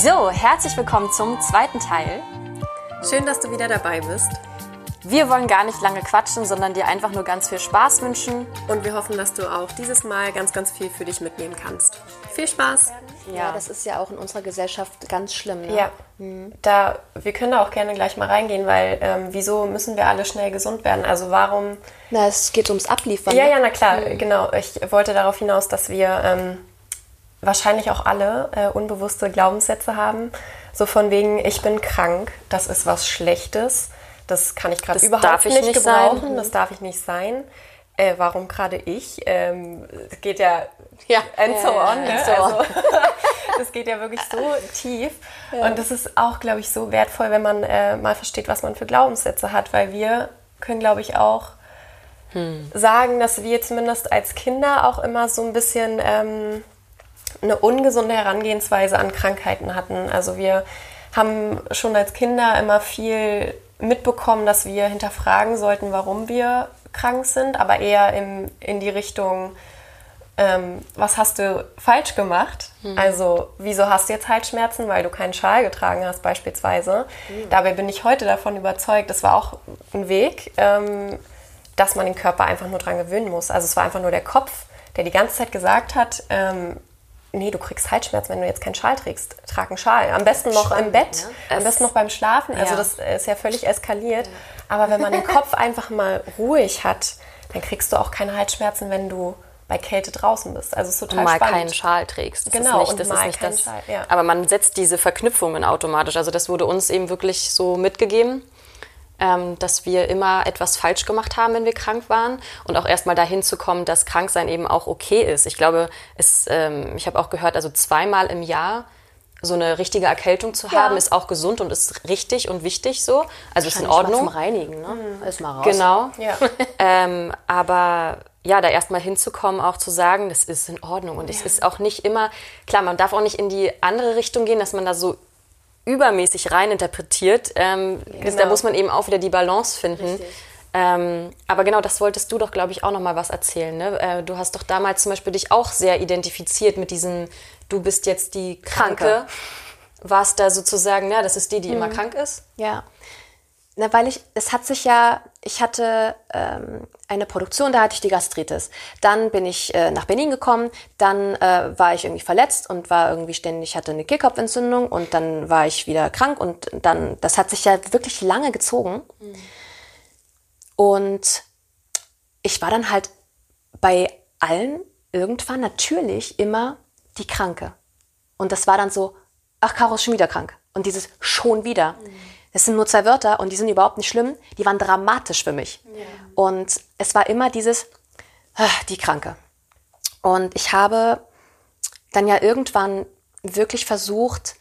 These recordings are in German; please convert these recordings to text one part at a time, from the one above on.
So, herzlich willkommen zum zweiten Teil. Schön, dass du wieder dabei bist. Wir wollen gar nicht lange quatschen, sondern dir einfach nur ganz viel Spaß wünschen. Und wir hoffen, dass du auch dieses Mal ganz, ganz viel für dich mitnehmen kannst. Viel Spaß! Ja, das ist ja auch in unserer Gesellschaft ganz schlimm. Ne? Ja, da, wir können da auch gerne gleich mal reingehen, weil ähm, wieso müssen wir alle schnell gesund werden? Also warum... Na, es geht ums Abliefern. Ja, ne? ja, na klar, genau. Ich wollte darauf hinaus, dass wir ähm, wahrscheinlich auch alle äh, unbewusste Glaubenssätze haben. So von wegen, ich bin krank, das ist was Schlechtes, das kann ich gerade überhaupt darf ich nicht, nicht gebrauchen, sein. das darf ich nicht sein. Äh, warum gerade ich? Ähm, es geht ja, Ja. and so Ja, on. ja, Ne? so on. Also, das geht ja wirklich so tief. Und das ist auch, glaube ich, so wertvoll, wenn man äh, mal versteht, was man für Glaubenssätze hat, weil wir können, glaube ich, auch sagen, dass wir zumindest als Kinder auch immer so ein bisschen ähm, eine ungesunde Herangehensweise an Krankheiten hatten. Also wir haben schon als Kinder immer viel mitbekommen, dass wir hinterfragen sollten, warum wir krank sind, aber eher im, in die Richtung, ähm, was hast du falsch gemacht? Also, wieso hast du jetzt Halsschmerzen, weil du keinen Schal getragen hast, beispielsweise? Dabei bin ich heute davon überzeugt, das war auch ein Weg, ähm, dass man den Körper einfach nur dran gewöhnen muss. Also, es war einfach nur der Kopf, der die ganze Zeit gesagt hat, ähm, nee, du kriegst Halsschmerzen, wenn du jetzt keinen Schal trägst. Trag einen Schal. Am besten noch im Bett, am besten noch beim Schlafen. Also, Ja. das ist ja völlig eskaliert. Aber wenn man den Kopf einfach mal ruhig hat, dann kriegst du auch keine Halsschmerzen, wenn du bei Kälte draußen bist. Also es ist total Und mal spannend. keinen Schal trägst. Das Genau, ist nicht, und das mal ist nicht keinen das. Schal, ja. Aber man setzt diese Verknüpfungen automatisch. Also das wurde uns eben wirklich so mitgegeben, ähm, dass wir immer etwas falsch gemacht haben, wenn wir krank waren. Und auch erstmal dahin zu kommen, dass Kranksein eben auch okay ist. Ich glaube, es, ähm, ich habe auch gehört, also zweimal im Jahr so eine richtige Erkältung zu haben, ist auch gesund und ist richtig und wichtig so. Also ist in Wahrscheinlich mal Ordnung. Zum Reinigen, ne? Alles mal raus. Genau. Ja. ähm, aber ja, da erstmal hinzukommen, auch zu sagen, das ist in Ordnung. Und es ist auch nicht immer, klar, man darf auch nicht in die andere Richtung gehen, dass man da so übermäßig reininterpretiert. Ähm, Da Genau. muss man eben auch wieder die Balance finden. Ähm, aber genau, das wolltest du doch, glaube ich, auch noch mal was erzählen. Ne? Äh, du hast doch damals zum Beispiel dich auch sehr identifiziert mit diesem, du bist jetzt die Kranke. Kranke. Warst da sozusagen, ja, das ist die, die immer krank ist? Ja. Na, weil ich, es hat sich ja, ich hatte ähm, eine Produktion, da hatte ich die Gastritis. Dann bin ich äh, nach Berlin gekommen, dann äh, war ich irgendwie verletzt und war irgendwie ständig, hatte eine Kehlkopfentzündung und dann war ich wieder krank und dann, das hat sich ja wirklich lange gezogen. Und ich war dann halt bei allen irgendwann natürlich immer die Kranke. Und das war dann so, ach, Caro ist schon wieder krank. Und dieses schon wieder. Das sind nur zwei Wörter und die sind überhaupt nicht schlimm. Die waren dramatisch für mich. Und es war immer dieses, ah, die Kranke. Und ich habe dann ja irgendwann wirklich versucht,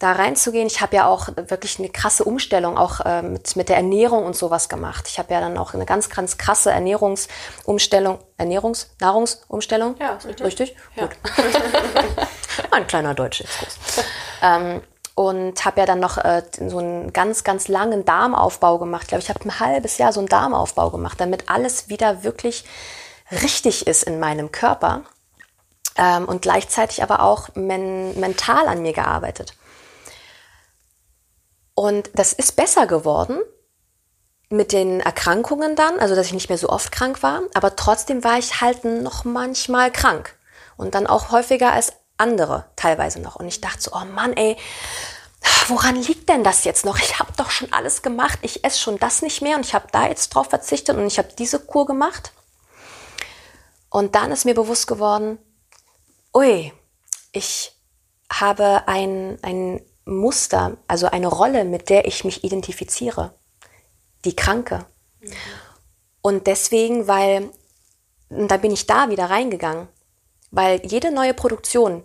da reinzugehen. Ich habe ja auch wirklich eine krasse Umstellung auch äh, mit, mit der Ernährung und sowas gemacht. Ich habe ja dann auch eine ganz, ganz krasse Ernährungsumstellung, Ernährungs-, Nahrungsumstellung. Ja, richtig. Richtig? Gut. Ein kleiner Deutschexkurs. ähm, und habe ja dann noch äh, so einen ganz, ganz langen Darmaufbau gemacht. Ich glaube, ich habe ein halbes Jahr so einen Darmaufbau gemacht, damit alles wieder wirklich richtig ist in meinem Körper. Ähm, und gleichzeitig aber auch men mental an mir gearbeitet. Und das ist besser geworden mit den Erkrankungen dann, also dass ich nicht mehr so oft krank war, aber trotzdem war ich halt noch manchmal krank und dann auch häufiger als andere teilweise noch. Und ich dachte so, oh Mann, ey, woran liegt denn das jetzt noch? Ich habe doch schon alles gemacht, ich esse schon das nicht mehr und ich habe da jetzt drauf verzichtet und ich habe diese Kur gemacht. Und dann ist mir bewusst geworden, ui, ich habe ein, ein Muster, also eine Rolle, mit der ich mich identifiziere. Die Kranke. Und deswegen, weil, und da bin ich da wieder reingegangen, weil jede neue Produktion,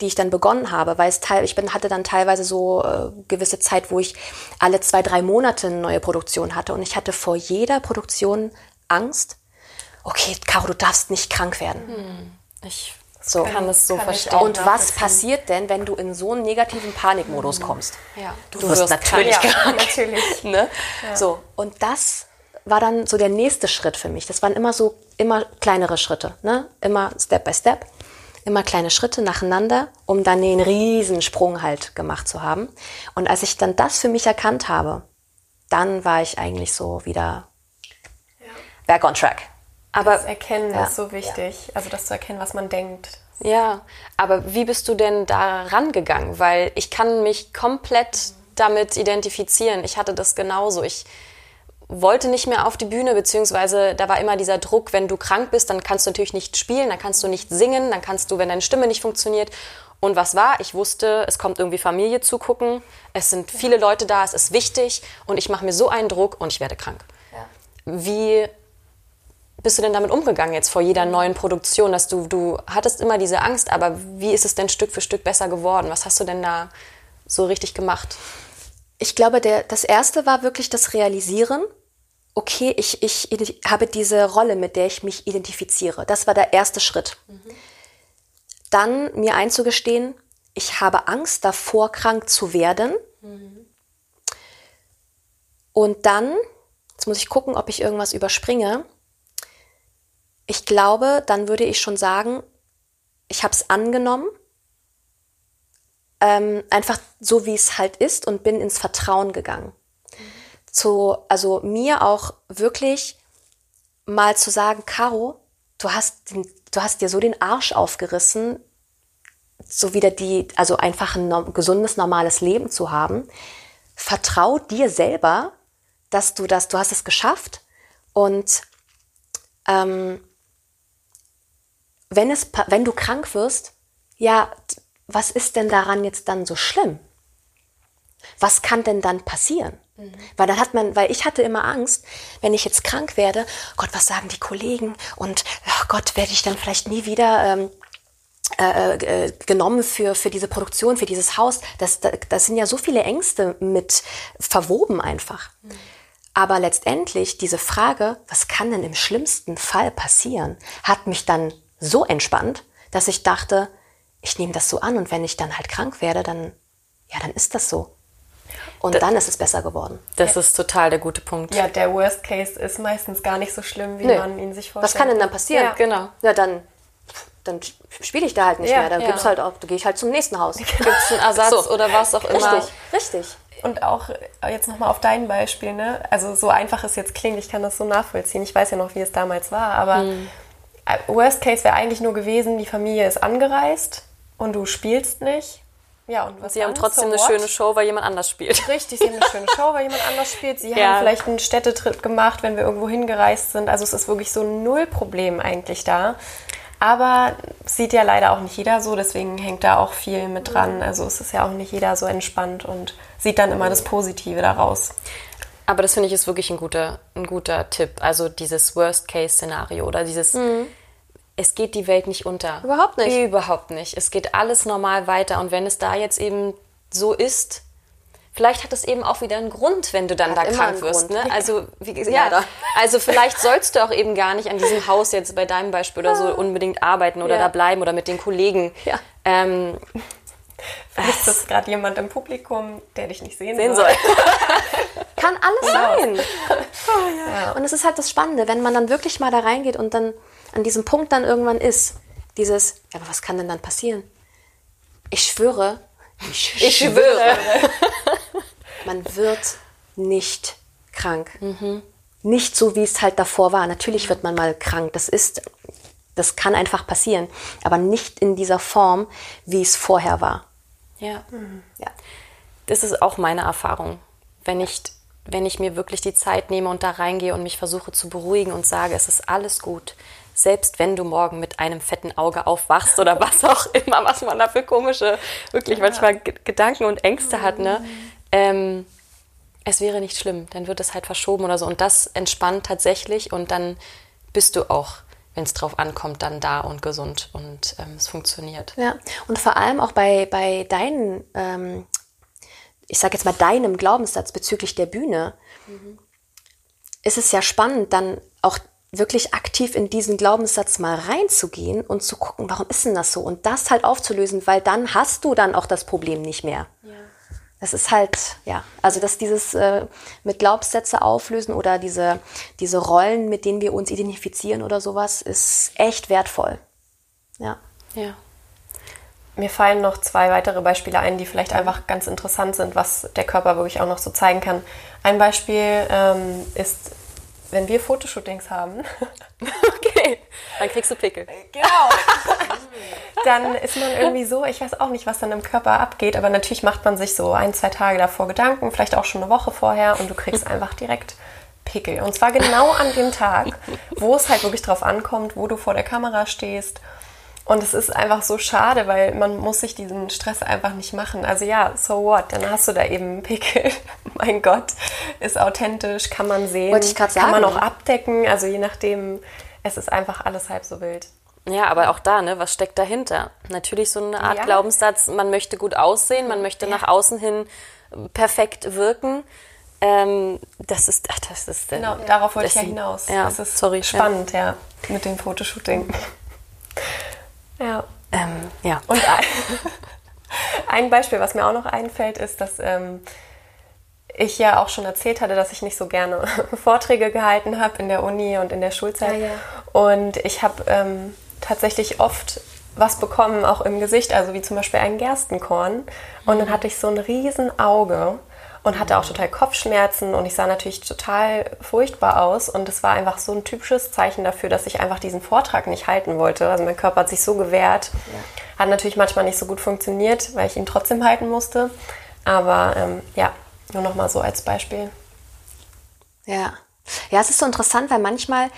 die ich dann begonnen habe, weil es teil, ich bin, hatte dann teilweise so äh, gewisse Zeit, wo ich alle zwei, drei Monate eine neue Produktion hatte und ich hatte vor jeder Produktion Angst, okay, Caro, du darfst nicht krank werden. Ich So. kann es so kann verstehen. Und was passiert denn, wenn du in so einen negativen Panikmodus kommst? ja. Du wirst natürlich Ja, krank. natürlich. Ne? So, und das war dann so der nächste Schritt für mich. Das waren immer so, immer kleinere Schritte, ne? immer Step by Step. Immer kleine Schritte nacheinander, um dann den Riesensprung halt gemacht zu haben. Und als ich dann das für mich erkannt habe, dann war ich eigentlich so wieder back on track. Aber das Erkennen ja. ist so wichtig. Ja. Also das zu erkennen, was man denkt. Ja, aber wie bist du denn da rangegangen? Weil ich kann mich komplett damit identifizieren. Ich hatte das genauso. Ich wollte nicht mehr auf die Bühne, beziehungsweise da war immer dieser Druck, wenn du krank bist, dann kannst du natürlich nicht spielen, dann kannst du nicht singen, dann kannst du, wenn deine Stimme nicht funktioniert. Und was war? Ich wusste, es kommt irgendwie Familie zugucken, es sind viele Leute da, es ist wichtig und ich mache mir so einen Druck und ich werde krank. Ja. Wie bist du denn damit umgegangen jetzt vor jeder neuen Produktion, dass du, du hattest immer diese Angst, aber wie ist es denn Stück für Stück besser geworden? Was hast du denn da so richtig gemacht? Ich glaube, der, das erste war wirklich das Realisieren. Okay, ich, ich, habe diese Rolle, mit der ich mich identifiziere. Das war der erste Schritt. Mhm. Dann mir einzugestehen, ich habe Angst davor, krank zu werden. Mhm. Und dann, jetzt muss ich gucken, ob ich irgendwas überspringe ich glaube, dann würde ich schon sagen, ich habe es angenommen, ähm, einfach so wie es halt ist und bin ins Vertrauen gegangen. Zu, also mir auch wirklich mal zu sagen, Caro, du hast, den, du hast dir so den Arsch aufgerissen, so wieder die, also einfach ein gesundes, normales Leben zu haben. Vertrau dir selber, dass du das, du hast es geschafft und ähm, wenn, es, wenn du krank wirst, ja, was ist denn daran jetzt dann so schlimm? Was kann denn dann passieren? Mhm. Weil dann hat man, weil ich hatte immer Angst, wenn ich jetzt krank werde, Gott, was sagen die Kollegen? Und oh Gott, werde ich dann vielleicht nie wieder ähm, äh, äh, genommen für, für diese Produktion, für dieses Haus. Das, das, das sind ja so viele Ängste mit verwoben einfach. Mhm. Aber letztendlich diese Frage, was kann denn im schlimmsten Fall passieren, hat mich dann so entspannt, dass ich dachte, ich nehme das so an und wenn ich dann halt krank werde, dann, ja, dann ist das so. Und das, dann ist es besser geworden. Das ist total der gute Punkt. Ja, der Worst Case ist meistens gar nicht so schlimm, wie Nö. man ihn sich vorstellt. Was kann denn dann passieren? Ja. Genau. Ja, dann, dann spiele ich da halt nicht ja, mehr. Dann ja. gibt's halt auch, gehe ich halt zum nächsten Haus. Gibt es einen Ersatz so. oder was auch immer. Richtig, richtig. Und auch jetzt nochmal auf dein Beispiel, ne? Also so einfach es jetzt klingt, ich kann das so nachvollziehen. Ich weiß ja noch, wie es damals war, aber hm äh, Worst Case wäre eigentlich nur gewesen, die Familie ist angereist und du spielst nicht. Ja, und was Sie haben trotzdem so eine schöne Show, weil jemand anders spielt. Richtig, sie haben eine schöne Show, weil jemand anders spielt. Sie ja. haben vielleicht einen Städtetrip gemacht, wenn wir irgendwo hingereist sind. Also es ist wirklich so null Problem eigentlich da. Aber sieht ja leider auch nicht jeder so, deswegen hängt da auch viel mit dran. Also es ist ja auch nicht jeder so entspannt und sieht dann immer das Positive daraus. Aber das finde ich ist wirklich ein guter, ein guter Tipp. Also dieses Worst-Case-Szenario oder dieses, mhm. Es geht die Welt nicht unter. Überhaupt nicht. Überhaupt nicht. Es geht alles normal weiter. Und wenn es da jetzt eben so ist, vielleicht hat es eben auch wieder einen Grund, wenn du dann hat da krank wirst. Ne? Also, wie, ja, also vielleicht sollst du auch eben gar nicht an diesem Haus jetzt bei deinem Beispiel oder so unbedingt arbeiten oder ja. da bleiben oder mit den Kollegen. Ja. Ähm, Vielleicht ist gerade jemand im Publikum, der dich nicht sehen, sehen soll. soll. Kann alles genau. sein. Oh, ja. Und es ist halt das Spannende, wenn man dann wirklich mal da reingeht und dann an diesem Punkt dann irgendwann ist, dieses, ja, aber was kann denn dann passieren? Ich schwöre, ich, ich schwöre, man wird nicht krank. Mhm. Nicht so, wie es halt davor war. Natürlich wird man mal krank. Das ist, das kann einfach passieren. Aber nicht in dieser Form, wie es vorher war. Ja. Mhm. ja. Das ist auch meine Erfahrung. Wenn ich, wenn ich mir wirklich die Zeit nehme und da reingehe und mich versuche zu beruhigen und sage, es ist alles gut. Selbst wenn du morgen mit einem fetten Auge aufwachst oder was auch immer, was man da für komische, wirklich ja. manchmal Gedanken und Ängste mhm. hat, ne? Mhm. Ähm, es wäre nicht schlimm, dann wird es halt verschoben oder so. Und das entspannt tatsächlich und dann bist du auch wenn es drauf ankommt, dann da und gesund und ähm, es funktioniert. Ja, und vor allem auch bei, bei deinen, ähm, ich sage jetzt mal deinem Glaubenssatz bezüglich der Bühne, mhm. ist es ja spannend, dann auch wirklich aktiv in diesen Glaubenssatz mal reinzugehen und zu gucken, warum ist denn das so? Und das halt aufzulösen, weil dann hast du dann auch das Problem nicht mehr. Ja. Das ist halt, ja, also dass dieses äh, mit Glaubenssätze auflösen oder diese, diese Rollen, mit denen wir uns identifizieren oder sowas, ist echt wertvoll. Ja. Ja. mir fallen noch zwei weitere Beispiele ein, die vielleicht einfach ganz interessant sind, was der Körper wirklich auch noch so zeigen kann. Ein Beispiel ähm, ist, wenn wir Fotoshootings haben. okay, dann kriegst du Pickel. Genau. dann ist man irgendwie so, ich weiß auch nicht, was dann im Körper abgeht, aber natürlich macht man sich so ein, zwei Tage davor Gedanken, vielleicht auch schon eine Woche vorher und du kriegst einfach direkt Pickel. Und zwar genau an dem Tag, wo es halt wirklich drauf ankommt, wo du vor der Kamera stehst. Und es ist einfach so schade, weil man muss sich diesen Stress einfach nicht machen. Also ja, so what? Dann hast du da eben einen Pickel. mein Gott, ist authentisch, kann man sehen. Wollte ich gerade Kann sagen. man auch abdecken. Also je nachdem, es ist einfach alles halb so wild. Ja, aber auch da, ne, was steckt dahinter? Natürlich so eine Art Ja. Glaubenssatz, man möchte gut aussehen, man möchte nach außen hin perfekt wirken. Ähm, das ist, ach, das ist Genau, darauf wollte das ich ja hinaus. Ja, das ist sorry, spannend, ja, mit dem Fotoshooting. Ja. Ähm, ja. Und ein, ein Beispiel, was mir auch noch einfällt, ist, dass ähm, ich ja auch schon erzählt hatte, dass ich nicht so gerne Vorträge gehalten habe in der Uni und in der Schulzeit. Ja, ja. Und ich habe ähm, tatsächlich oft was bekommen, auch im Gesicht, also wie zum Beispiel ein Gerstenkorn. Und dann hatte ich so ein riesen Auge und hatte auch total Kopfschmerzen und ich sah natürlich total furchtbar aus. Und es war einfach so ein typisches Zeichen dafür, dass ich einfach diesen Vortrag nicht halten wollte. Also mein Körper hat sich so gewehrt. Hat natürlich manchmal nicht so gut funktioniert, weil ich ihn trotzdem halten musste. Aber ähm, ja, nur noch mal so als Beispiel. Ja. Ja, es ist so interessant, weil manchmal,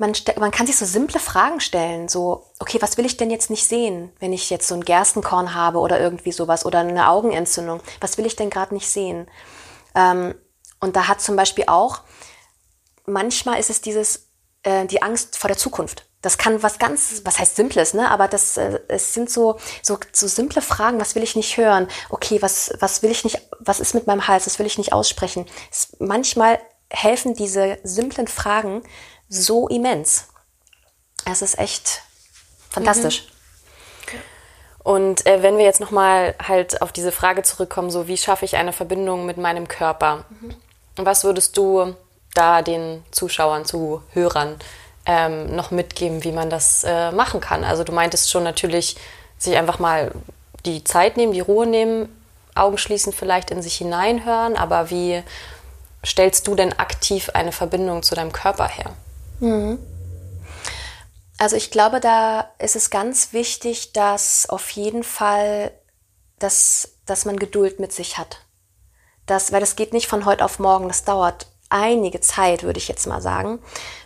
man, man kann sich so simple Fragen stellen. So, okay, was will ich denn jetzt nicht sehen, wenn ich jetzt so ein Gerstenkorn habe oder irgendwie sowas oder eine Augenentzündung? Was will ich denn gerade nicht sehen? Ähm, und da hat zum Beispiel auch, manchmal ist es dieses, äh, die Angst vor der Zukunft. Das kann was ganz, was heißt Simples, ne? Aber das, äh, es sind so, so, so simple Fragen. Was will ich nicht hören? Okay, was, was will ich nicht, was ist mit meinem Hals? Was will ich nicht aussprechen? Es, manchmal helfen diese simplen Fragen so immens. Es ist echt fantastisch. Und äh, wenn wir jetzt nochmal halt auf diese Frage zurückkommen, so wie schaffe ich eine Verbindung mit meinem Körper? Was würdest du da den Zuschauern, Zuhörern ähm, noch mitgeben, wie man das äh, machen kann? Also du meintest schon natürlich, sich einfach mal die Zeit nehmen, die Ruhe nehmen, Augen schließen, vielleicht in sich hineinhören, aber wie stellst du denn aktiv eine Verbindung zu deinem Körper her? Also ich glaube, da ist es ganz wichtig, dass auf jeden Fall, dass, dass man Geduld mit sich hat. Das, weil das geht nicht von heute auf morgen, das dauert einige Zeit, würde ich jetzt mal sagen,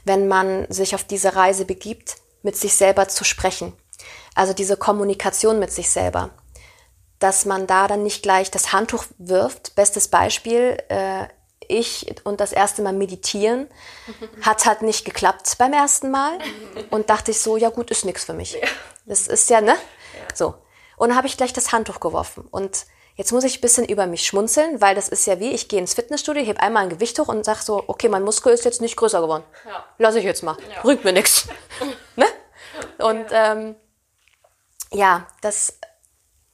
wenn man sich auf diese Reise begibt, mit sich selber zu sprechen. Also diese Kommunikation mit sich selber. Dass man da dann nicht gleich das Handtuch wirft. Bestes Beispiel, äh, ich und das erste Mal meditieren hat halt nicht geklappt beim ersten Mal und dachte ich so, ja gut, ist nichts für mich. Das ist ja, ne? So. Und dann habe ich gleich das Handtuch geworfen und jetzt muss ich ein bisschen über mich schmunzeln, weil das ist ja wie, ich gehe ins Fitnessstudio, heb einmal ein Gewicht hoch und sag so, okay, mein Muskel ist jetzt nicht größer geworden. Lass ich jetzt mal. Bringt mir nichts. ne? Und ähm, ja, das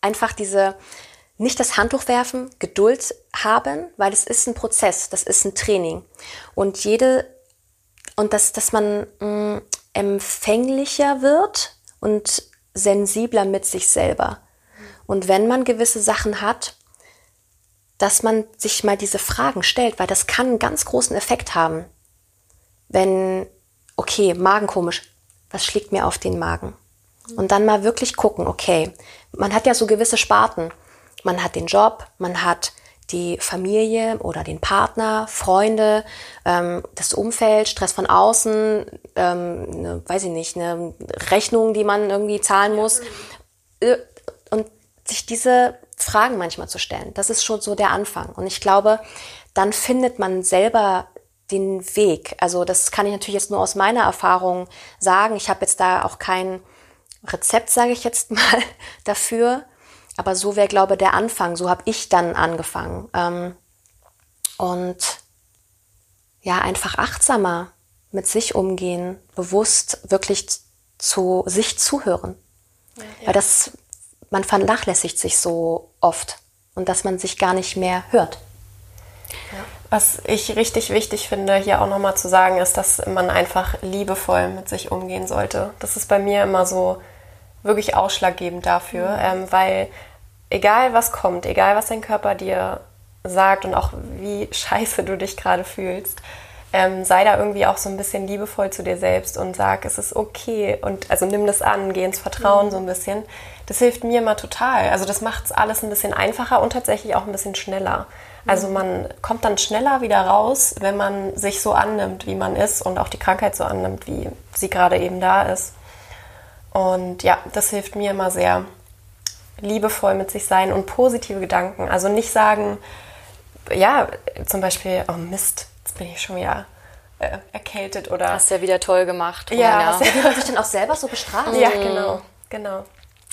einfach diese, nicht das Handtuch werfen, Geduld haben, weil es ist ein Prozess, das ist ein Training. Und jede, und dass, dass man mh, empfänglicher wird und sensibler mit sich selber. Und wenn man gewisse Sachen hat, dass man sich mal diese Fragen stellt, weil das kann einen ganz großen Effekt haben. Wenn, okay, Magen komisch, was schlägt mir auf den Magen? Und dann mal wirklich gucken, okay, man hat ja so gewisse Sparten. Man hat den Job, man hat die Familie oder den Partner, Freunde, ähm, das Umfeld, Stress von außen, ähm, ne, weiß ich nicht, eine Rechnung, die man irgendwie zahlen muss. Äh, Und sich diese Fragen manchmal zu stellen, das ist schon so der Anfang. Und ich glaube, dann findet man selber den Weg. Also das kann ich natürlich jetzt nur aus meiner Erfahrung sagen. Ich habe jetzt da auch kein Rezept, sage ich jetzt mal, dafür. Aber so wäre, glaube ich, der Anfang. So habe ich dann angefangen. Ähm, und ja, einfach achtsamer mit sich umgehen, bewusst wirklich zu sich zuhören. Weil das, man vernachlässigt sich so oft und dass man sich gar nicht mehr hört. Was ich richtig wichtig finde, hier auch nochmal zu sagen, ist, dass man einfach liebevoll mit sich umgehen sollte. Das ist bei mir immer so wirklich ausschlaggebend dafür, ähm, weil egal was kommt, egal was dein Körper dir sagt und auch wie scheiße du dich gerade fühlst, ähm, sei da irgendwie auch so ein bisschen liebevoll zu dir selbst und sag, es ist okay und also nimm das an, geh ins Vertrauen mhm. so ein bisschen. Das hilft mir immer total. Also das macht es alles ein bisschen einfacher und tatsächlich auch ein bisschen schneller. Also mhm. man kommt dann schneller wieder raus, wenn man sich so annimmt, wie man ist und auch die Krankheit so annimmt, wie sie gerade eben da ist. Und ja, das hilft mir immer sehr. Liebevoll mit sich sein und positive Gedanken. Also nicht sagen, ja, zum Beispiel, oh Mist, jetzt bin ich schon wieder äh, erkältet oder. Hast ja wieder toll gemacht. Ja, ja. wie man sich dann auch selber so bestraft. Ja, genau, genau.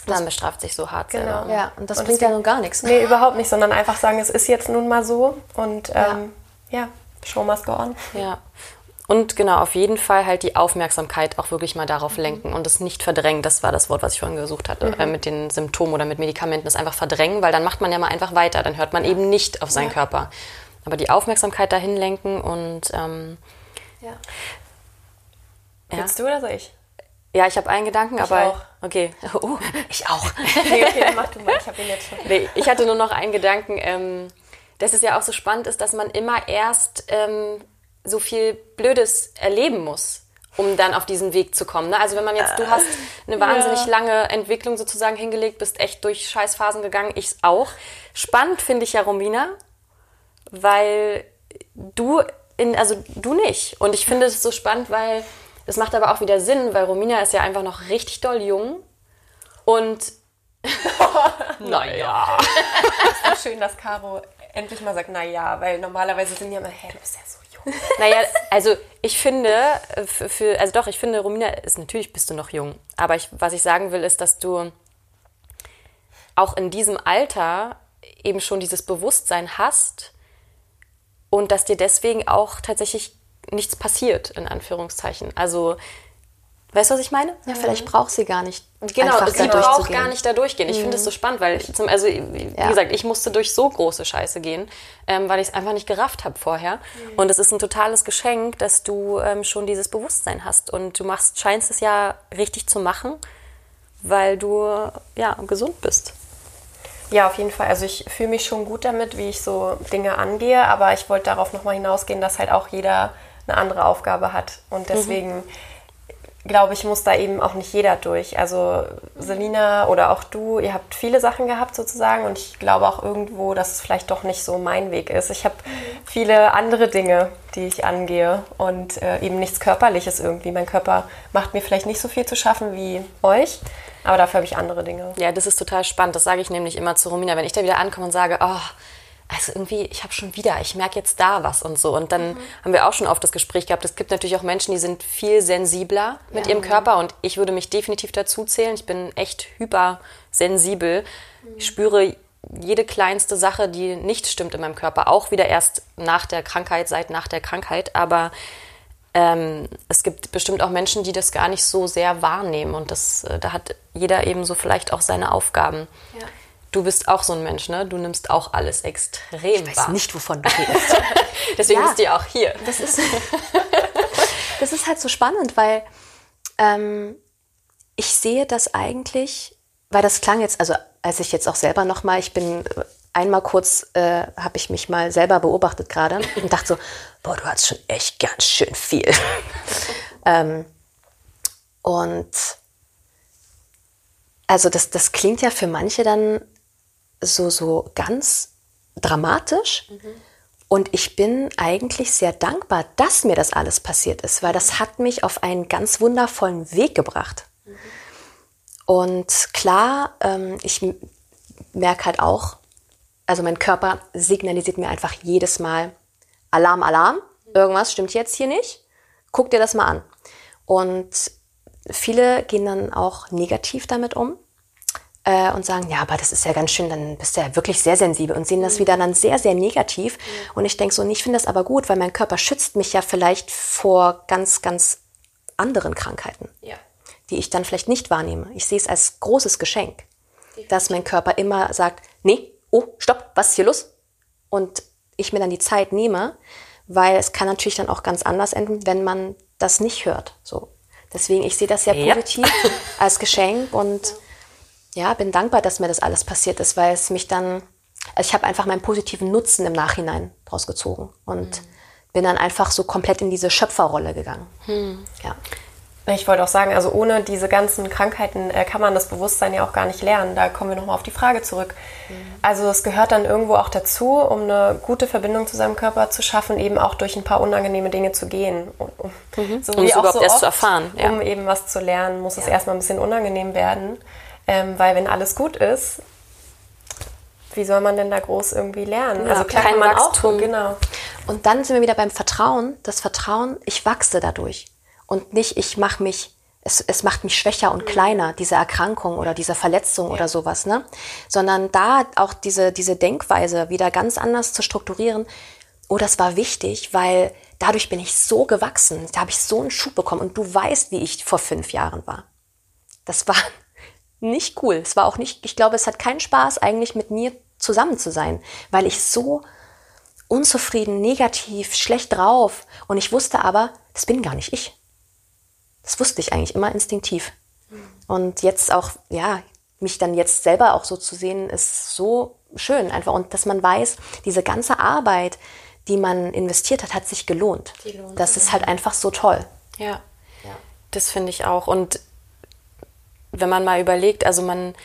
Man bestraft sich so hart genau. selber. Ja, und das und bringt ja nun gar nichts. Nee, überhaupt nicht, sondern einfach sagen, es ist jetzt nun mal so und ähm, ja. ja, show must go on. Ja. Und genau, auf jeden Fall halt die Aufmerksamkeit auch wirklich mal darauf mhm. lenken und es nicht verdrängen. Das war das Wort, was ich vorhin gesucht hatte, mhm. äh, mit den Symptomen oder mit Medikamenten. Das einfach verdrängen, weil dann macht man ja mal einfach weiter. Dann hört man ja. eben nicht auf seinen ja. Körper. Aber die Aufmerksamkeit dahin lenken und. Ähm, ja. Willst du oder soll ich? Ja, ich habe einen Gedanken, ich aber. Auch. Okay. Oh, ich auch. nee, okay, dann mach du mal. Ich habe ihn jetzt schon. Nee, ich hatte nur noch einen Gedanken, ähm, dass es ja auch so spannend ist, dass man immer erst. Ähm, so viel Blödes erleben muss, um dann auf diesen Weg zu kommen. Ne? Also wenn man jetzt, du hast eine wahnsinnig ja. lange Entwicklung sozusagen hingelegt, bist echt durch Scheißphasen gegangen, ich auch. Spannend finde ich ja Romina, weil du in, also du nicht. Und ich finde es so spannend, weil es macht aber auch wieder Sinn, weil Romina ist ja einfach noch richtig doll jung und naja. es ist schön, dass Caro endlich mal sagt, naja, weil normalerweise sind ja immer, hey, du bist ja so naja, also ich finde, für, für, also doch, ich finde, Romina ist natürlich bist du noch jung. Aber ich, was ich sagen will, ist, dass du auch in diesem Alter eben schon dieses Bewusstsein hast und dass dir deswegen auch tatsächlich nichts passiert, in Anführungszeichen. Also Weißt du, was ich meine? Ja, vielleicht braucht sie gar nicht. Genau, sie braucht gar nicht da durchgehen. Ich mhm. finde es so spannend, weil, ich zum, also wie ja. gesagt, ich musste durch so große Scheiße gehen, ähm, weil ich es einfach nicht gerafft habe vorher. Mhm. Und es ist ein totales Geschenk, dass du ähm, schon dieses Bewusstsein hast und du machst, scheinst es ja richtig zu machen, weil du ja gesund bist. Ja, auf jeden Fall. Also ich fühle mich schon gut damit, wie ich so Dinge angehe, aber ich wollte darauf nochmal hinausgehen, dass halt auch jeder eine andere Aufgabe hat. Und deswegen mhm glaube ich, muss da eben auch nicht jeder durch. Also Selina oder auch du, ihr habt viele Sachen gehabt sozusagen und ich glaube auch irgendwo, dass es vielleicht doch nicht so mein Weg ist. Ich habe viele andere Dinge, die ich angehe und äh, eben nichts Körperliches irgendwie. Mein Körper macht mir vielleicht nicht so viel zu schaffen wie euch, aber dafür habe ich andere Dinge. Ja, das ist total spannend. Das sage ich nämlich immer zu Romina, wenn ich da wieder ankomme und sage, oh, also irgendwie, ich habe schon wieder, ich merke jetzt da was und so. Und dann mhm. haben wir auch schon oft das Gespräch gehabt, es gibt natürlich auch Menschen, die sind viel sensibler mit ja. ihrem Körper und ich würde mich definitiv dazu zählen. Ich bin echt hypersensibel. Mhm. Ich spüre jede kleinste Sache, die nicht stimmt in meinem Körper, auch wieder erst nach der Krankheit, seit nach der Krankheit. Aber ähm, es gibt bestimmt auch Menschen, die das gar nicht so sehr wahrnehmen und das, äh, da hat jeder eben so vielleicht auch seine Aufgaben. Ja. Du bist auch so ein Mensch, ne? Du nimmst auch alles extrem wahr. Ich weiß wahr. nicht, wovon du redest. Deswegen ja, bist du ja auch hier. Das ist, das ist halt so spannend, weil ähm, ich sehe das eigentlich, weil das klang jetzt, also als ich jetzt auch selber noch mal, ich bin einmal kurz, äh, habe ich mich mal selber beobachtet gerade und dachte so, boah, du hast schon echt ganz schön viel. ähm, und also das, das klingt ja für manche dann so, so ganz dramatisch. Mhm. Und ich bin eigentlich sehr dankbar, dass mir das alles passiert ist, weil das hat mich auf einen ganz wundervollen Weg gebracht. Mhm. Und klar, ähm, ich merke halt auch, also mein Körper signalisiert mir einfach jedes Mal, Alarm, Alarm, irgendwas stimmt jetzt hier nicht, guck dir das mal an. Und viele gehen dann auch negativ damit um äh, und sagen, ja, aber das ist ja ganz schön, dann bist du ja wirklich sehr sensibel und sehen das mhm. wieder dann sehr, sehr negativ. Mhm. Und ich denke so, ich finde das aber gut, weil mein Körper schützt mich ja vielleicht vor ganz, ganz anderen Krankheiten, ja. die ich dann vielleicht nicht wahrnehme. Ich sehe es als großes Geschenk, dass mein Körper immer sagt, nee, oh, stopp, was ist hier los? Und ich mir dann die Zeit nehme, weil es kann natürlich dann auch ganz anders enden, wenn man das nicht hört. So. Deswegen, ich sehe das sehr Ja. positiv als Geschenk und ja, bin dankbar, dass mir das alles passiert ist, weil es mich dann, also ich habe einfach meinen positiven Nutzen im Nachhinein draus gezogen und bin dann einfach so komplett in diese Schöpferrolle gegangen. Ja. Ich wollte auch sagen, also ohne diese ganzen Krankheiten äh, kann man das Bewusstsein ja auch gar nicht lernen. Da kommen wir nochmal auf die Frage zurück. Also es gehört dann irgendwo auch dazu, um eine gute Verbindung zu seinem Körper zu schaffen, eben auch durch ein paar unangenehme Dinge zu gehen. Um, um, so Um es auch überhaupt erst zu erfahren, ja. Um eben was zu lernen, muss es erstmal ein bisschen unangenehm werden. Ähm, weil wenn alles gut ist, wie soll man denn da groß irgendwie lernen? also klar kein kann man Wachstum. auch, genau. Und dann sind wir wieder beim Vertrauen. Das Vertrauen, ich wachse dadurch. Und nicht, ich mache mich, es, es macht mich schwächer und kleiner, diese Erkrankung oder diese Verletzung oder sowas, ne? Sondern da auch diese, diese Denkweise wieder ganz anders zu strukturieren. Oh, das war wichtig, weil dadurch bin ich so gewachsen. Da habe ich so einen Schub bekommen. Und du weißt, wie ich vor fünf Jahren war. Das war nicht cool. Es war auch nicht, ich glaube, es hat keinen Spaß, eigentlich mit mir zusammen zu sein, weil ich so unzufrieden, negativ, schlecht drauf. Und ich wusste aber, das bin gar nicht ich. Das wusste ich eigentlich immer instinktiv. Und jetzt auch, ja, mich dann jetzt selber auch so zu sehen, ist so schön einfach. Und dass man weiß, diese ganze Arbeit, die man investiert hat, hat sich gelohnt. lohnt das ist halt einfach so toll. Ja, das finde ich auch. Und wenn man mal überlegt, also man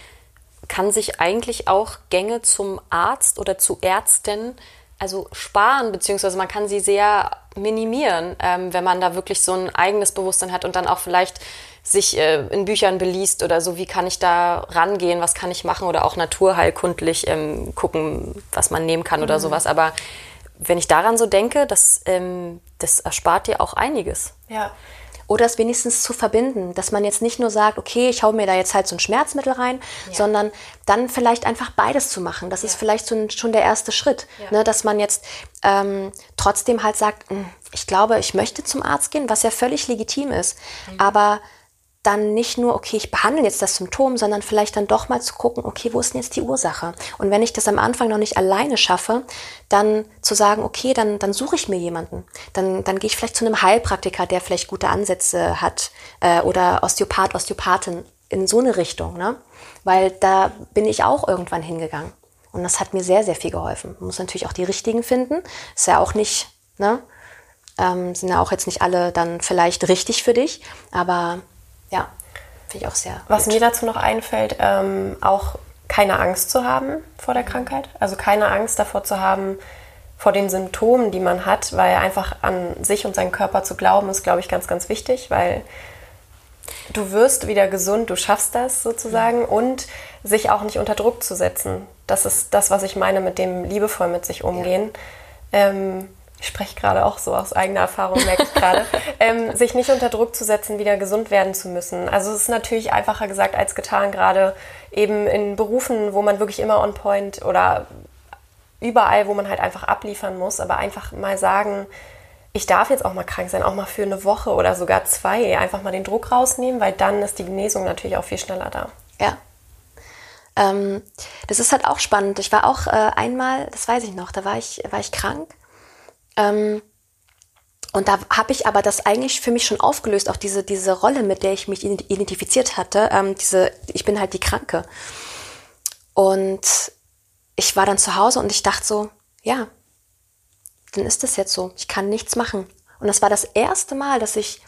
kann sich eigentlich auch Gänge zum Arzt oder zu Ärzten also sparen, beziehungsweise man kann sie sehr minimieren, ähm, wenn man da wirklich so ein eigenes Bewusstsein hat und dann auch vielleicht sich äh, in Büchern beliest oder so, wie kann ich da rangehen, was kann ich machen oder auch naturheilkundlich ähm, gucken, was man nehmen kann oder sowas. Aber wenn ich daran so denke, das, ähm, das erspart dir auch einiges. Ja. Oder es wenigstens zu verbinden, dass man jetzt nicht nur sagt, okay, ich hau mir da jetzt halt so ein Schmerzmittel rein, sondern dann vielleicht einfach beides zu machen. Das ist vielleicht so ein, schon der erste Schritt, ne, dass man jetzt ähm, trotzdem halt sagt, "Mm, ich glaube, ich möchte zum Arzt gehen, was ja völlig legitim ist, aber dann nicht nur, okay, ich behandle jetzt das Symptom, sondern vielleicht dann doch mal zu gucken, okay, wo ist denn jetzt die Ursache? Und wenn ich das am Anfang noch nicht alleine schaffe, dann zu sagen, okay, dann, dann suche ich mir jemanden. Dann, dann gehe ich vielleicht zu einem Heilpraktiker, der vielleicht gute Ansätze hat äh, oder Osteopath, Osteopathin in so eine Richtung, ne? Weil da bin ich auch irgendwann hingegangen. Und das hat mir sehr, sehr viel geholfen. Man muss natürlich auch die richtigen finden. Ist ja auch nicht, ne? Ähm, sind ja auch jetzt nicht alle dann vielleicht richtig für dich, aber ja, finde ich auch sehr. Was gut. mir dazu noch einfällt, ähm, auch keine Angst zu haben vor der Krankheit. Also keine Angst davor zu haben, vor den Symptomen, die man hat, weil einfach an sich und seinen Körper zu glauben, ist, glaube ich, ganz, ganz wichtig, weil du wirst wieder gesund, du schaffst das sozusagen und sich auch nicht unter Druck zu setzen. Das ist das, was ich meine mit dem liebevoll mit sich umgehen. Ähm, ich spreche gerade auch so aus eigener Erfahrung, merke ich gerade, ähm, sich nicht unter Druck zu setzen, wieder gesund werden zu müssen. Also es ist natürlich einfacher gesagt als getan, gerade eben in Berufen, wo man wirklich immer on point oder überall, wo man halt einfach abliefern muss, aber einfach mal sagen, ich darf jetzt auch mal krank sein, auch mal für eine Woche oder sogar zwei, einfach mal den Druck rausnehmen, weil dann ist die Genesung natürlich auch viel schneller da. Ja. Ähm, das ist halt auch spannend. Ich war auch äh, einmal, das weiß ich noch, da war ich, war ich krank. Ähm, und da habe ich aber das eigentlich für mich schon aufgelöst, auch diese, diese Rolle, mit der ich mich ident- identifiziert hatte. Ähm, diese, ich bin halt die Kranke. Und ich war dann zu Hause und ich dachte so, ja, dann ist das jetzt so. Ich kann nichts machen. Und das war das erste Mal, dass ich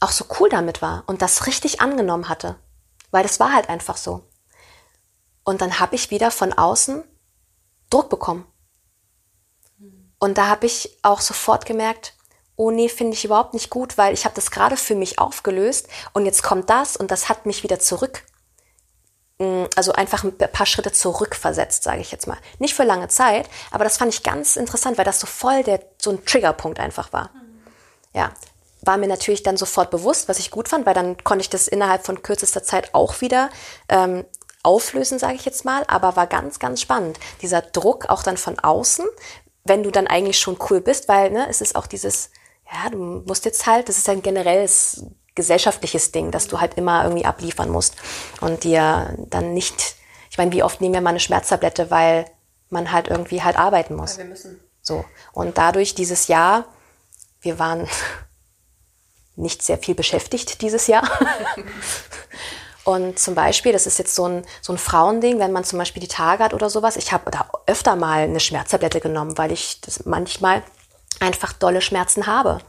auch so cool damit war und das richtig angenommen hatte. Weil das war halt einfach so. Und dann habe ich wieder von außen Druck bekommen. Und da habe ich auch sofort gemerkt, oh nee, finde ich überhaupt nicht gut, weil ich habe das gerade für mich aufgelöst und jetzt kommt das und das hat mich wieder zurück. mm, Also einfach ein paar Schritte zurückversetzt, sage ich jetzt mal. Nicht für lange Zeit, aber das fand ich ganz interessant, weil das so voll der, so ein Triggerpunkt einfach war. Ja, war mir natürlich dann sofort bewusst, was ich gut fand, weil dann konnte ich das innerhalb von kürzester Zeit auch wieder ähm, auflösen, sage ich jetzt mal. Aber war ganz, ganz spannend. Dieser Druck auch dann von außen, wenn du dann eigentlich schon cool bist, weil ne, es ist auch dieses, ja, du musst jetzt halt, das ist ein generelles gesellschaftliches Ding, dass du halt immer irgendwie abliefern musst und dir dann nicht, ich meine, wie oft nehmen wir mal eine Schmerztablette, weil man halt irgendwie halt arbeiten muss. Wir müssen. So. Und dadurch dieses Jahr, wir waren nicht sehr viel beschäftigt dieses Jahr. Und zum Beispiel, das ist jetzt so ein, so ein Frauending, wenn man zum Beispiel die Tage hat oder sowas. Ich habe da öfter mal eine Schmerztablette genommen, weil ich das manchmal einfach dolle Schmerzen habe.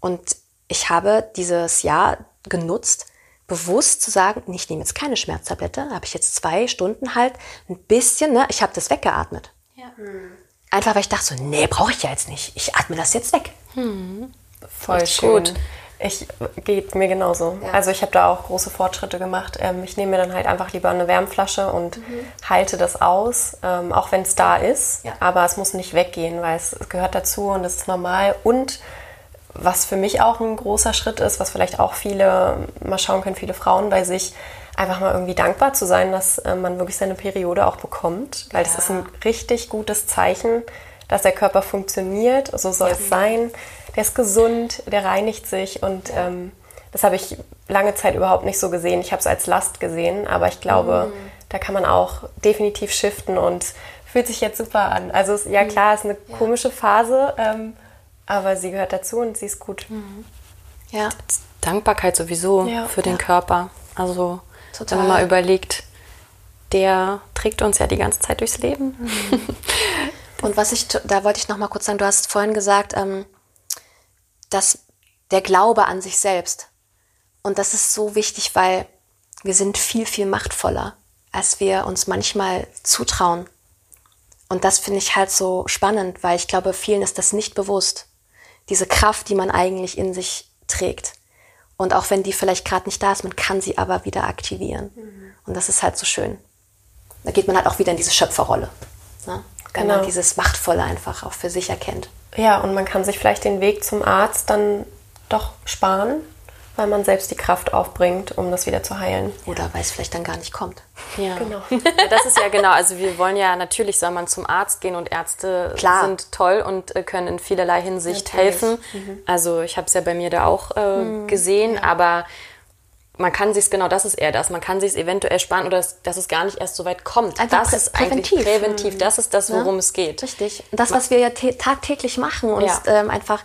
Und ich habe dieses Jahr genutzt, bewusst zu sagen, ich nehme jetzt keine Schmerztablette, habe ich jetzt zwei Stunden halt ein bisschen, ne, ich habe das weggeatmet. Ja. Einfach weil ich dachte so, nee, brauche ich ja jetzt nicht. Ich atme das jetzt weg. Hm. Voll schön. gut. Ich geht mir genauso. Ja. Also ich habe da auch große Fortschritte gemacht. Ähm, ich nehme mir dann halt einfach lieber eine Wärmflasche und mhm. halte das aus, ähm, auch wenn es da ist. Ja. Aber es muss nicht weggehen, weil es, es gehört dazu und es ist normal. Und was für mich auch ein großer Schritt ist, was vielleicht auch viele mal schauen können, viele Frauen bei sich, einfach mal irgendwie dankbar zu sein, dass äh, man wirklich seine Periode auch bekommt, weil ja. das ist ein richtig gutes Zeichen, dass der Körper funktioniert, so soll es sein. Der ist gesund, der reinigt sich und ja. ähm, das habe ich lange Zeit überhaupt nicht so gesehen. Ich habe es als Last gesehen, aber ich glaube, mhm. da kann man auch definitiv shiften und fühlt sich jetzt super an. Also ja mhm. klar, es ist eine komische Phase, ähm, aber sie gehört dazu und sie ist gut. Mhm. Ja. Dankbarkeit sowieso für den Körper. Also Total. Wenn man mal überlegt, der trägt uns ja die ganze Zeit durchs Leben. Mhm. Und was ich, da wollte ich noch mal kurz sagen, du hast vorhin gesagt, ähm, dass der Glaube an sich selbst. Und das ist so wichtig, weil wir sind viel, viel machtvoller, als wir uns manchmal zutrauen. Und das finde ich halt so spannend, weil ich glaube, vielen ist das nicht bewusst. Diese Kraft, die man eigentlich in sich trägt. Und auch wenn die vielleicht gerade nicht da ist, man kann sie aber wieder aktivieren. Mhm. Und das ist halt so schön. Da geht man halt auch wieder in diese Schöpferrolle. Ne? Wenn genau. man dieses Machtvolle einfach auch für sich erkennt. Ja, und man kann sich vielleicht den Weg zum Arzt dann doch sparen weil man selbst die Kraft aufbringt, um das wieder zu heilen. Oder weil es vielleicht dann gar nicht kommt. Ja, genau. das ist ja genau. Also wir wollen ja natürlich soll man zum Arzt gehen und Ärzte Klar. sind toll und äh, können in vielerlei Hinsicht natürlich. helfen. Mhm. Also ich habe es ja bei mir da auch äh, mhm. gesehen, ja. aber man kann sich genau das ist eher das. Man kann sich eventuell sparen oder dass, dass, es gar nicht erst so weit kommt. Einfach das ist präventiv. präventiv. Das ist das, worum ja? es geht. Richtig. Das, was wir ja tagtäglich machen, uns ja. ähm, einfach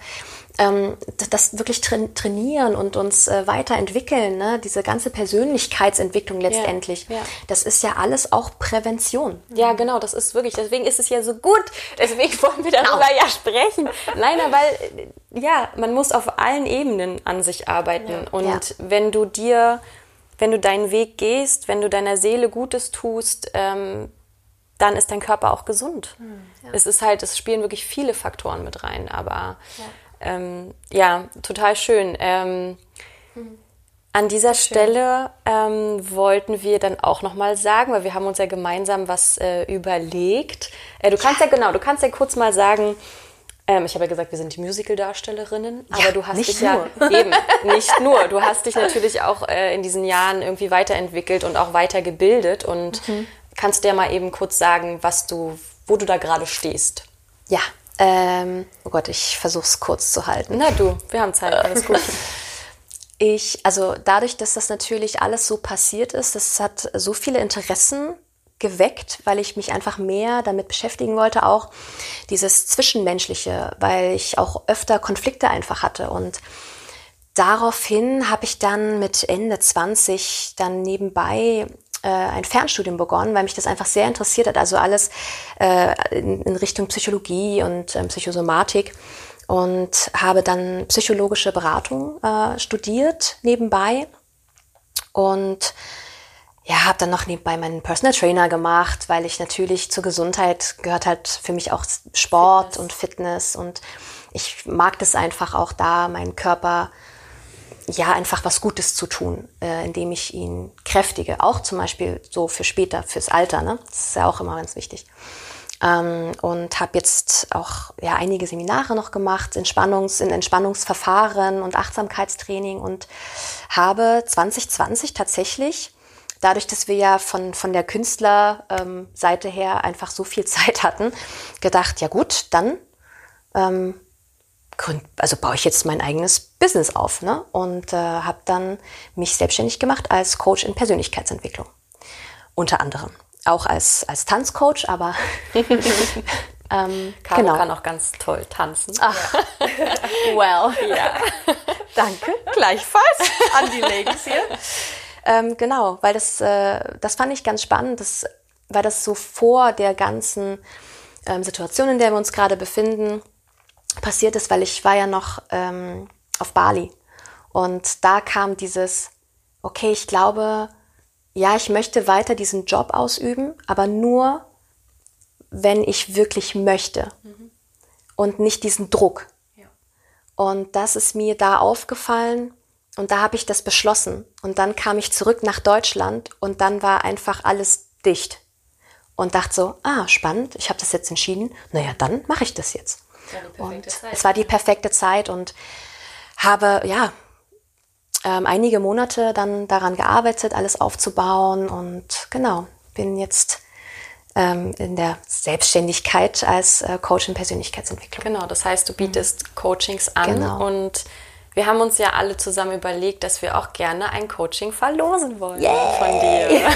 ähm, das wirklich trainieren und uns äh, weiterentwickeln, ne? diese ganze Persönlichkeitsentwicklung letztendlich, ja, ja. das ist ja alles auch Prävention. Ja, genau, das ist wirklich, deswegen ist es ja so gut, deswegen wollen wir darüber genau. ja sprechen. Nein, weil, äh, ja, man muss auf allen Ebenen an sich arbeiten ja. und wenn du dir, wenn du deinen Weg gehst, wenn du deiner Seele Gutes tust, ähm, dann ist dein Körper auch gesund. Hm, es ist halt, es spielen wirklich viele Faktoren mit rein, aber ähm, ja, total schön. Ähm, mhm. An dieser Stelle ähm, wollten wir dann auch nochmal sagen, weil wir haben uns ja gemeinsam was äh, überlegt. Äh, du kannst ja. ja. genau, du kannst ja kurz mal sagen, ähm, ich habe ja gesagt, wir sind Musical-Darstellerinnen, aber du hast dich nur. ja eben nicht nur. Du hast dich natürlich auch äh, in diesen Jahren irgendwie weiterentwickelt und auch weitergebildet und mhm. kannst dir mal eben kurz sagen, was du, wo du da gerade stehst. Ja, ähm, oh Gott, ich versuche es kurz zu halten. Na du, wir haben Zeit, alles gut. Ich, also dadurch, dass das natürlich alles so passiert ist, das hat so viele Interessen geweckt, weil ich mich einfach mehr damit beschäftigen wollte, auch dieses Zwischenmenschliche, weil ich auch öfter Konflikte einfach hatte und daraufhin habe ich dann mit Ende 20 dann nebenbei äh, ein Fernstudium begonnen, weil mich das einfach sehr interessiert hat. Also alles äh, in, in, Richtung Psychologie und ähm, Psychosomatik und habe dann psychologische Beratung äh, studiert nebenbei und ja, habe dann noch nebenbei meinen Personal Trainer gemacht, weil ich natürlich zur Gesundheit gehört halt für mich auch Sport Fitness. und Fitness und ich mag das einfach auch da, meinen Körper ja, einfach was Gutes zu tun, äh, indem ich ihn kräftige. Auch zum Beispiel so für später, fürs Alter. Ne? Das ist ja auch immer ganz wichtig. Ähm, und habe jetzt auch ja, einige Seminare noch gemacht, Entspannungs, in Entspannungsverfahren und Achtsamkeitstraining und habe 2020 tatsächlich, dadurch, dass wir ja von, von der Künstlerseite ähm, her einfach so viel Zeit hatten, gedacht, ja gut, dann ähm, also baue ich jetzt mein eigenes Business auf ne? und äh, habe dann mich selbstständig gemacht als Coach in Persönlichkeitsentwicklung. Unter anderem. Auch als, als Tanzcoach, aber ähm, Caro genau. kann auch ganz toll tanzen. Ach, well. Ja. Danke, gleichfalls an die Ladies hier. ähm, genau, weil das, äh, das fand ich ganz spannend, das, weil das so vor der ganzen ähm, Situation, in der wir uns gerade befinden, passiert ist, weil ich war ja noch ähm, auf Bali und da kam dieses, okay, ich glaube, ja, ich möchte weiter diesen Job ausüben, aber nur, wenn ich wirklich möchte mhm. und nicht diesen Druck. Ja. Und das ist mir da aufgefallen und da habe ich das beschlossen. Und dann kam ich zurück nach Deutschland und dann war einfach alles dicht. Und dachte so, ah, spannend, ich habe das jetzt entschieden. Naja, dann mache ich das jetzt. Und Zeit. es war die perfekte Zeit und habe, ja, ähm, einige Monate dann daran gearbeitet, alles aufzubauen und genau, bin jetzt ähm, in der Selbstständigkeit als äh, Coach in Persönlichkeitsentwicklung. Genau, das heißt, du bietest Coachings an genau. und wir haben uns ja alle zusammen überlegt, dass wir auch gerne ein Coaching verlosen wollen Yay. von dir.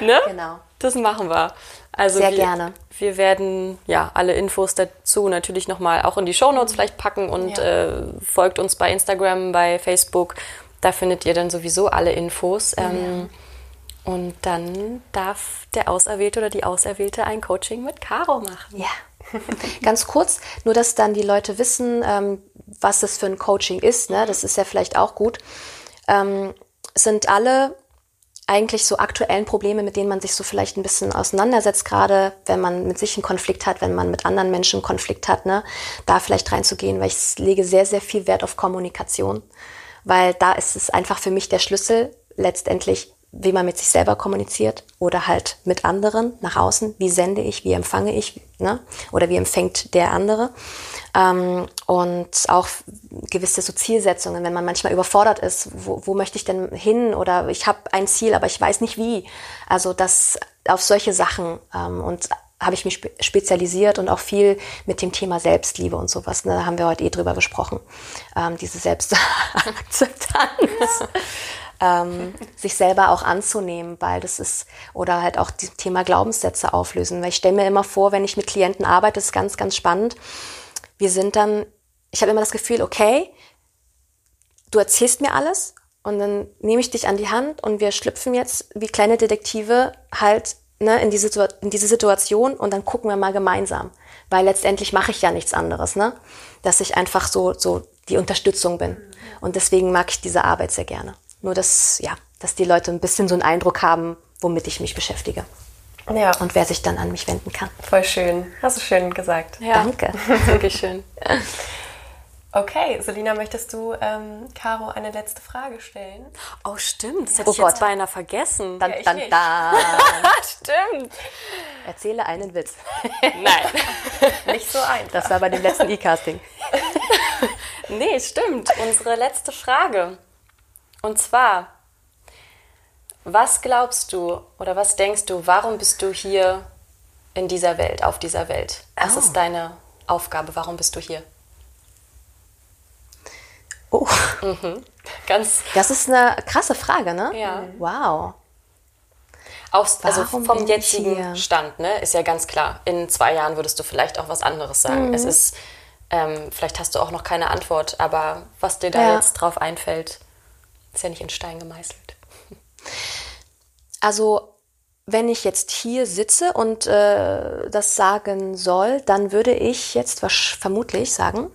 ne? Genau. Das machen wir. Also Sehr wir, gerne. Wir werden ja alle Infos dazu natürlich nochmal auch in die Shownotes vielleicht packen und ja. äh, folgt uns bei Instagram, bei Facebook. Da findet ihr dann sowieso alle Infos. Ähm, ja. Und dann darf der Auserwählte oder die Auserwählte ein Coaching mit Caro machen. Ja. Ganz kurz, nur dass dann die Leute wissen, ähm, was das für ein Coaching ist. Ne? Das ist ja vielleicht auch gut. Ähm, sind alle eigentlich so aktuellen Probleme, mit denen man sich so vielleicht ein bisschen auseinandersetzt, gerade wenn man mit sich einen Konflikt hat, wenn man mit anderen Menschen einen Konflikt hat, ne, da vielleicht reinzugehen, weil ich lege sehr, sehr viel Wert auf Kommunikation, weil da ist es einfach für mich der Schlüssel, letztendlich wie man mit sich selber kommuniziert oder halt mit anderen nach außen. Wie sende ich, wie empfange ich, ne? oder wie empfängt der andere. Ähm, und auch gewisse so Zielsetzungen, wenn man manchmal überfordert ist, wo, wo möchte ich denn hin oder ich habe ein Ziel, aber ich weiß nicht wie. Also das auf solche Sachen ähm, und habe ich mich spezialisiert und auch viel mit dem Thema Selbstliebe und sowas. Ne? Da haben wir heute eh drüber gesprochen. Ähm, diese Selbstakzeptanz ähm, sich selber auch anzunehmen, weil das ist, oder halt auch das Thema Glaubenssätze auflösen. Weil ich stelle mir immer vor, wenn ich mit Klienten arbeite, ist ganz, ganz spannend. Wir sind dann, ich habe immer das Gefühl, okay, du erzählst mir alles und dann nehme ich dich an die Hand und wir schlüpfen jetzt wie kleine Detektive halt ne, in, diese, in diese Situation und dann gucken wir mal gemeinsam. Weil letztendlich mache ich ja nichts anderes, ne? Dass ich einfach so, so die Unterstützung bin. Und deswegen mag ich diese Arbeit sehr gerne. Nur, dass, ja, dass die Leute ein bisschen so einen Eindruck haben, womit ich mich beschäftige. Ja. Und wer sich dann an mich wenden kann. Voll schön. Hast du schön gesagt. Ja. Danke. Wirklich schön. Okay, Selina, möchtest du ähm, Caro eine letzte Frage stellen? Oh, stimmt. Das hätte oh ich Gott. jetzt beinahe vergessen. Dann, ja, dann, dann. stimmt. Erzähle einen Witz. Nein. Nicht so einfach. Das war bei dem letzten E-Casting. nee, stimmt. Unsere letzte Frage. Und zwar, was glaubst du oder was denkst du, warum bist du hier in dieser Welt, auf dieser Welt? Was oh. ist deine Aufgabe? Warum bist du hier? Oh. Mhm. Ganz. Das ist eine krasse Frage, ne? Ja. Wow. Aufs, also vom jetzigen Stand, ne, ist ja ganz klar. In zwei Jahren würdest du vielleicht auch was anderes sagen. Mhm. Es ist, ähm, vielleicht hast du auch noch keine Antwort, aber was dir da ja. jetzt drauf einfällt, ist ja nicht in Stein gemeißelt. Also, wenn ich jetzt hier sitze und äh, das sagen soll, dann würde ich jetzt vermutlich sagen,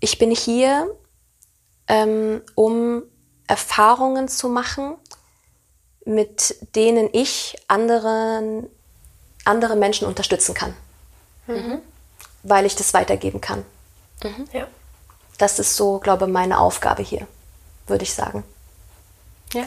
ich bin hier, ähm, um Erfahrungen zu machen, mit denen ich anderen, andere Menschen unterstützen kann. Mhm. Weil ich das weitergeben kann. Mhm. Ja. Das ist so, glaube ich, meine Aufgabe hier würde ich sagen. Ja.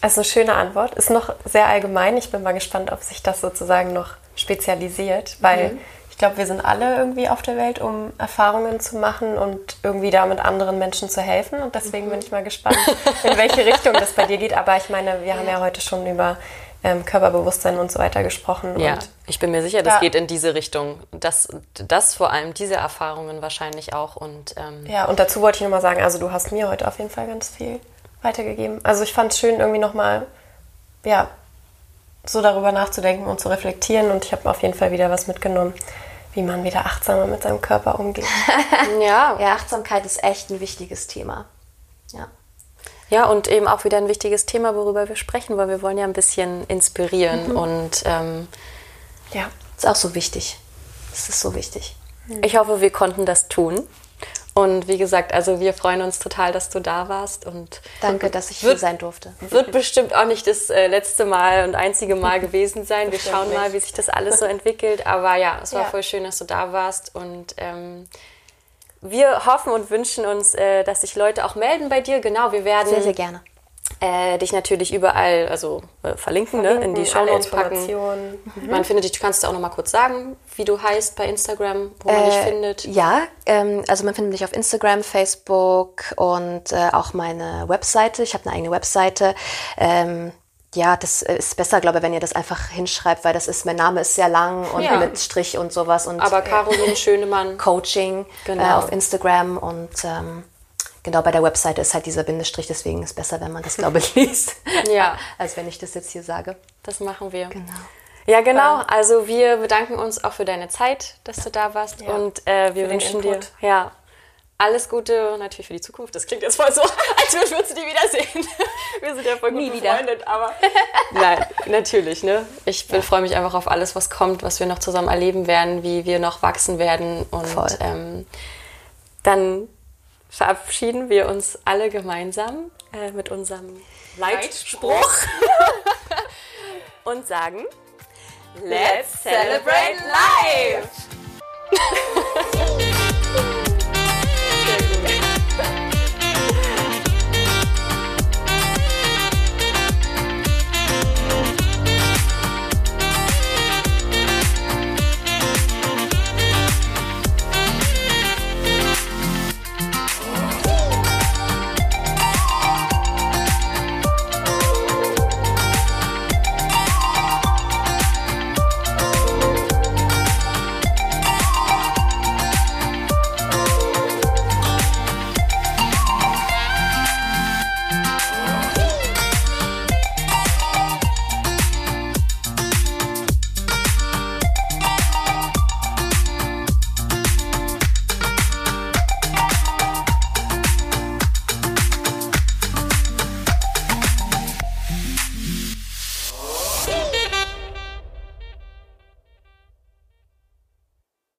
Also eine schöne Antwort. Ist noch sehr allgemein. Ich bin mal gespannt, ob sich das sozusagen noch spezialisiert, weil mhm. ich glaube, wir sind alle irgendwie auf der Welt, um Erfahrungen zu machen und irgendwie damit anderen Menschen zu helfen. Und deswegen mhm. bin ich mal gespannt, in welche Richtung das bei dir geht. Aber ich meine, wir ja. haben ja heute schon über ähm, Körperbewusstsein und so weiter gesprochen. Ja, ich bin mir sicher, das ja. geht in diese Richtung. Das, das vor allem, diese Erfahrungen wahrscheinlich auch. Und, ähm ja, und dazu wollte ich nochmal sagen, also du hast mir heute auf jeden Fall ganz viel weitergegeben. Also ich fand es schön, irgendwie nochmal, ja, so darüber nachzudenken und zu reflektieren. Und ich habe auf jeden Fall wieder was mitgenommen, wie man wieder achtsamer mit seinem Körper umgeht. ja. ja, Achtsamkeit ist echt ein wichtiges Thema. Ja. Ja, und eben auch wieder ein wichtiges Thema, worüber wir sprechen, weil wir wollen ja ein bisschen inspirieren Mhm. und ähm, Ja. Ist auch so wichtig. Das ist so wichtig. ich hoffe, wir konnten das tun. Und wie gesagt, also wir freuen uns total, dass du da warst und Danke, dass ich hier Wird- sein durfte. wird bestimmt auch nicht das äh, letzte Mal und einzige Mal gewesen sein. Wir schauen mal, wie sich das alles so entwickelt. Aber ja, es war Ja. voll schön, dass du da warst und ähm, wir hoffen und wünschen uns, äh, dass sich Leute auch melden bei dir. Genau, wir werden Sehr, sehr gerne. äh, dich natürlich überall also äh, verlinken, ne? in die Show Notes packen. Informationen. Man findet dich, du kannst auch noch mal kurz sagen, wie du heißt bei Instagram, wo man dich findet. Ja, ähm, also man findet mich auf Instagram, Facebook und äh, auch meine Webseite. Ich habe eine eigene Webseite. Ähm, ja, das ist besser, glaube ich, wenn ihr das einfach hinschreibt, weil das ist, mein Name ist sehr lang und Ja. mit Strich und sowas und Aber Caroline Schönemann. Coaching Genau. äh, auf Instagram und ähm, genau bei der Webseite ist halt dieser Bindestrich, deswegen ist besser, wenn man das, glaube ich, liest, Ja. als wenn ich das jetzt hier sage. Das machen wir. Genau. Ja, genau. Also wir bedanken uns auch für deine Zeit, dass du da warst. Ja, Und äh, wir wünschen dir ja, alles Gute natürlich für die Zukunft. Das klingt jetzt voll so, als würden wir uns nie wiedersehen. Wir sind ja voll gut Nie wieder. befreundet, aber nein, natürlich. Ne? Ich bin- freue mich einfach auf alles, was kommt, was wir noch zusammen erleben werden, wie wir noch wachsen werden. Und Voll. ähm, dann verabschieden wir uns alle gemeinsam äh, mit unserem Leitspruch und sagen Let's celebrate life!